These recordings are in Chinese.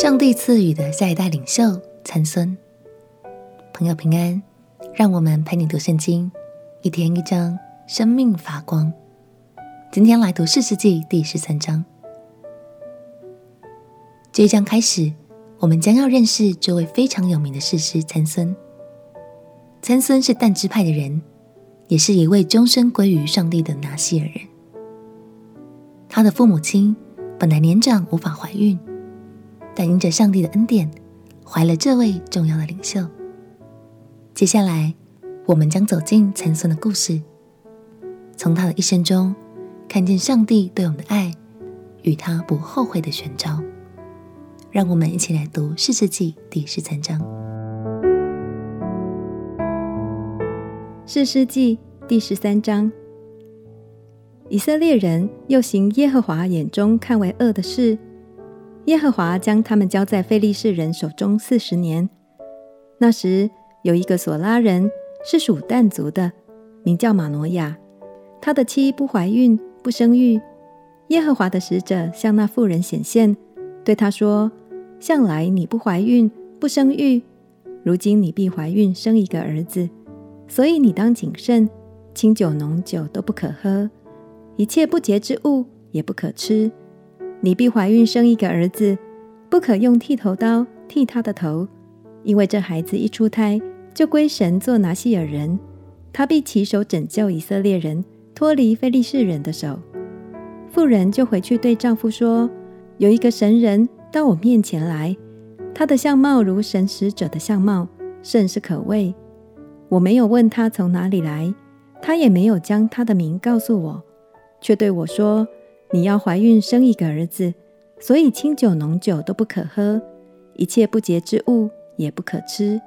上帝赐予的下一代领袖参孙。朋友平安，让我们陪你读圣经，一天一章，生命发光。今天来读士师记第十三章。这一章开始，我们将要认识这位非常有名的士师参孙。参孙是但支派的人，也是一位终身归于上帝的拿细耳人。他的父母亲本来年长，无法怀孕，但因着上帝的恩典，怀了这位重要的领袖。接下来，我们将走进参孙的故事，从他的一生中，看见上帝对我们的爱与他不后悔的选召。让我们一起来读士师记第十三章。士师记第十三章。以色列人又行耶和华眼中看为恶的事，耶和华将他们交在非利士人手中四十年。那时有一个索拉人是属但族的，名叫玛挪亚，他的妻不怀孕，不生育。耶和华的使者向那妇人显现，对他说：“向来你不怀孕，不生育，如今你必怀孕，生一个儿子，所以你当谨慎，清酒浓酒都不可喝。”一切不洁之物也不可吃。你必怀孕生一个儿子，不可用剃头刀剃他的头，因为这孩子一出胎就归神做拿细耳人，他必起手拯救以色列人脱离非利士人的手。妇人就回去对丈夫说：“有一个神人到我面前来，他的相貌如神使者的相貌，甚是可畏。我没有问他从哪里来，他也没有将他的名告诉我。”却对我说：“你要怀孕生一个儿子，所以清酒浓酒都不可喝，一切不洁之物也不可吃，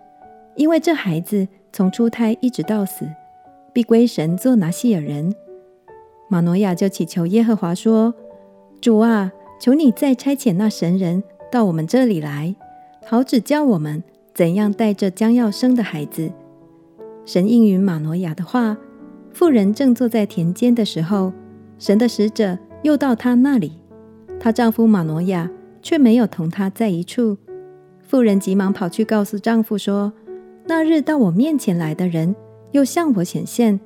因为这孩子从出胎一直到死，必归神做拿细耳人。”玛诺亚就祈求耶和华说：“主啊，求你再差遣那神人到我们这里来，好指教我们怎样带着将要生的孩子。”神应允玛诺亚的话，妇人正坐在田间的时候。神的使者又到她那里，她丈夫马诺亚却没有同她在一处。妇人急忙跑去告诉丈夫说：“那日到我面前来的人又向我显现。”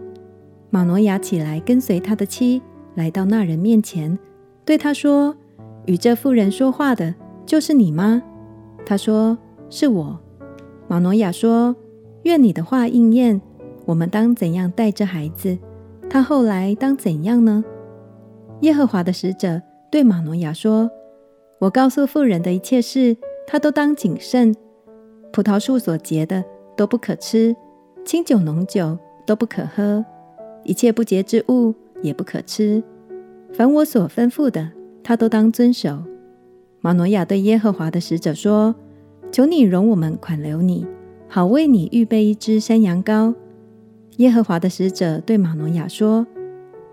马诺亚起来跟随他的妻来到那人面前，对他说：“与这妇人说话的就是你吗？”他说：“是我。”马诺亚说：“愿你的话应验。我们当怎样带这孩子？他后来当怎样呢？”耶和华的使者对玛诺亚说：“我告诉妇人的一切事，她都当谨慎。葡萄树所结的都不可吃，清酒浓酒都不可喝，一切不洁之物也不可吃。凡我所吩咐的，她都当遵守。”玛诺亚对耶和华的使者说：“求你容我们款留你，好为你预备一只山羊羔。”耶和华的使者对玛诺亚说：“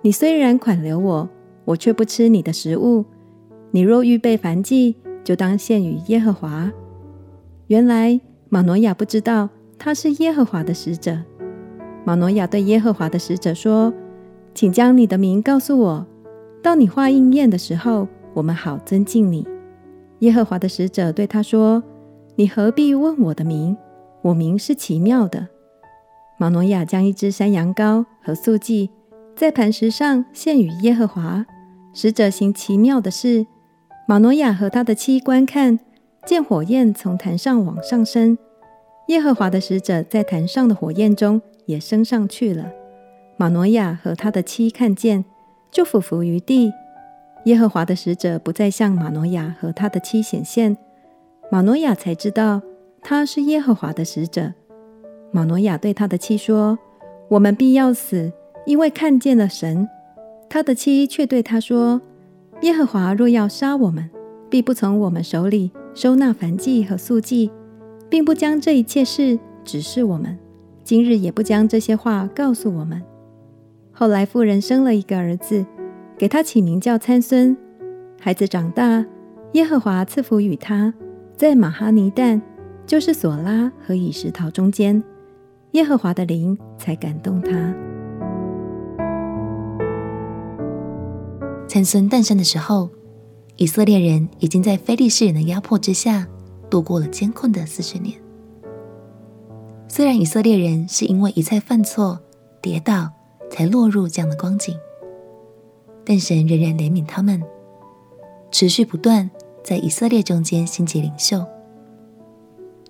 你虽然款留我。”我却不吃你的食物。你若预备燔祭，就当献与耶和华。原来玛挪亚不知道他是耶和华的使者。玛挪亚对耶和华的使者说：“请将你的名告诉我，到你话应验的时候，我们好尊敬你。”耶和华的使者对他说：“你何必问我的名？我名是奇妙的。”玛挪亚将一只山羊羔和素祭在磐石上献与耶和华。使者行奇妙的事，玛挪亚和他的妻观看，见火焰从坛上往上升，耶和华的使者在坛上的火焰中也升上去了。玛挪亚和他的妻看见，就俯伏于地。耶和华的使者不再向玛挪亚和他的妻显现，玛挪亚才知道他是耶和华的使者。玛挪亚对他的妻说：“我们必要死，因为看见了神。”他的妻却对他说：“耶和华若要杀我们，必不从我们手里收纳燔祭和素祭，并不将这一切事指示我们。今日也不将这些话告诉我们。”后来妇人生了一个儿子，给他起名叫参孙。孩子长大，耶和华赐福与他，在玛哈尼但，就是索拉和以实陶中间，耶和华的灵才感动他。参孙诞生的时候，以色列人已经在非利士人的压迫之下度过了艰困的四十年。虽然以色列人是因为一再犯错、跌倒，才落入这样的光景，但神仍然怜悯他们，持续不断在以色列中间兴起领袖。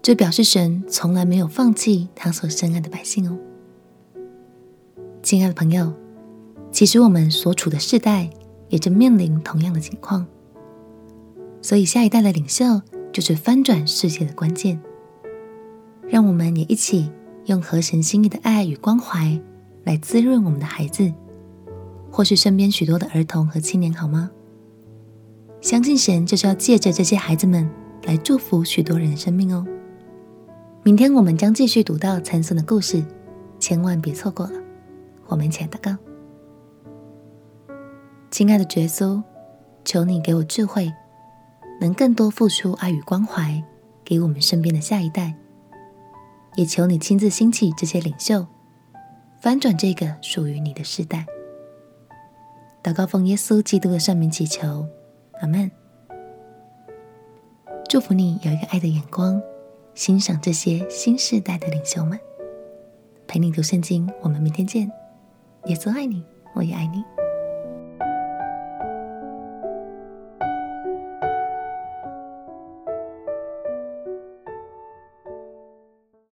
这表示神从来没有放弃他所深爱的百姓哦。亲爱的朋友，其实我们所处的世代也正面临同样的情况，所以下一代的领袖就是翻转世界的关键。让我们也一起用合神心意的爱与关怀来滋润我们的孩子，或是身边许多的儿童和青年，好吗？相信神就是要借着这些孩子们来祝福许多人的生命哦。明天我们将继续读到参孙的故事，千万别错过了。我们一起来祷告，亲爱的耶稣，求你给我智慧，能更多付出爱与关怀给我们身边的下一代。也求你亲自兴起这些领袖，翻转这个属于你的时代。祷告奉耶稣基督的圣名祈求，阿门。祝福你有一个爱的眼光。欣赏这些新世代的领袖们，陪你读圣经。我们明天见。耶稣爱你，我也爱你。